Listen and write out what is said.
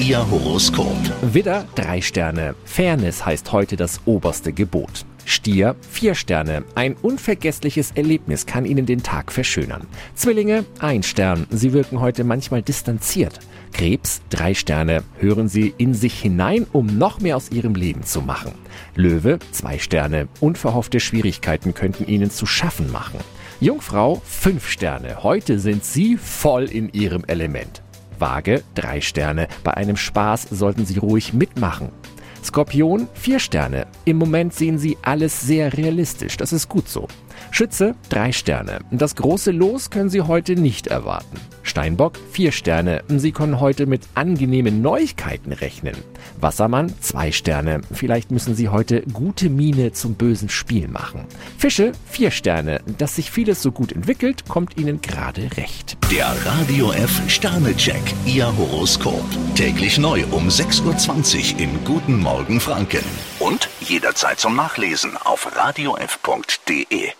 Ihr Horoskop. Widder, drei Sterne. Fairness heißt heute das oberste Gebot. Stier, vier Sterne. Ein unvergessliches Erlebnis kann Ihnen den Tag verschönern. Zwillinge, ein Stern. Sie wirken heute manchmal distanziert. Krebs, drei Sterne. Hören Sie in sich hinein, um noch mehr aus Ihrem Leben zu machen. Löwe, zwei Sterne. Unverhoffte Schwierigkeiten könnten Ihnen zu schaffen machen. Jungfrau, fünf Sterne. Heute sind Sie voll in Ihrem Element. Waage, drei Sterne. Bei einem Spaß sollten Sie ruhig mitmachen. Skorpion, vier Sterne. Im Moment sehen Sie alles sehr realistisch. Das ist gut so. Schütze, drei Sterne. Das große Los können Sie heute nicht erwarten. Steinbock, vier Sterne. Sie können heute mit angenehmen Neuigkeiten rechnen. Wassermann, zwei Sterne. Vielleicht müssen Sie heute gute Miene zum bösen Spiel machen. Fische, vier Sterne. Dass sich vieles so gut entwickelt, kommt Ihnen gerade recht. Der Radio F Sternecheck. Ihr Horoskop. Täglich neu um 6.20 Uhr in Guten Morgen Franken. Und jederzeit zum Nachlesen auf radiof.de.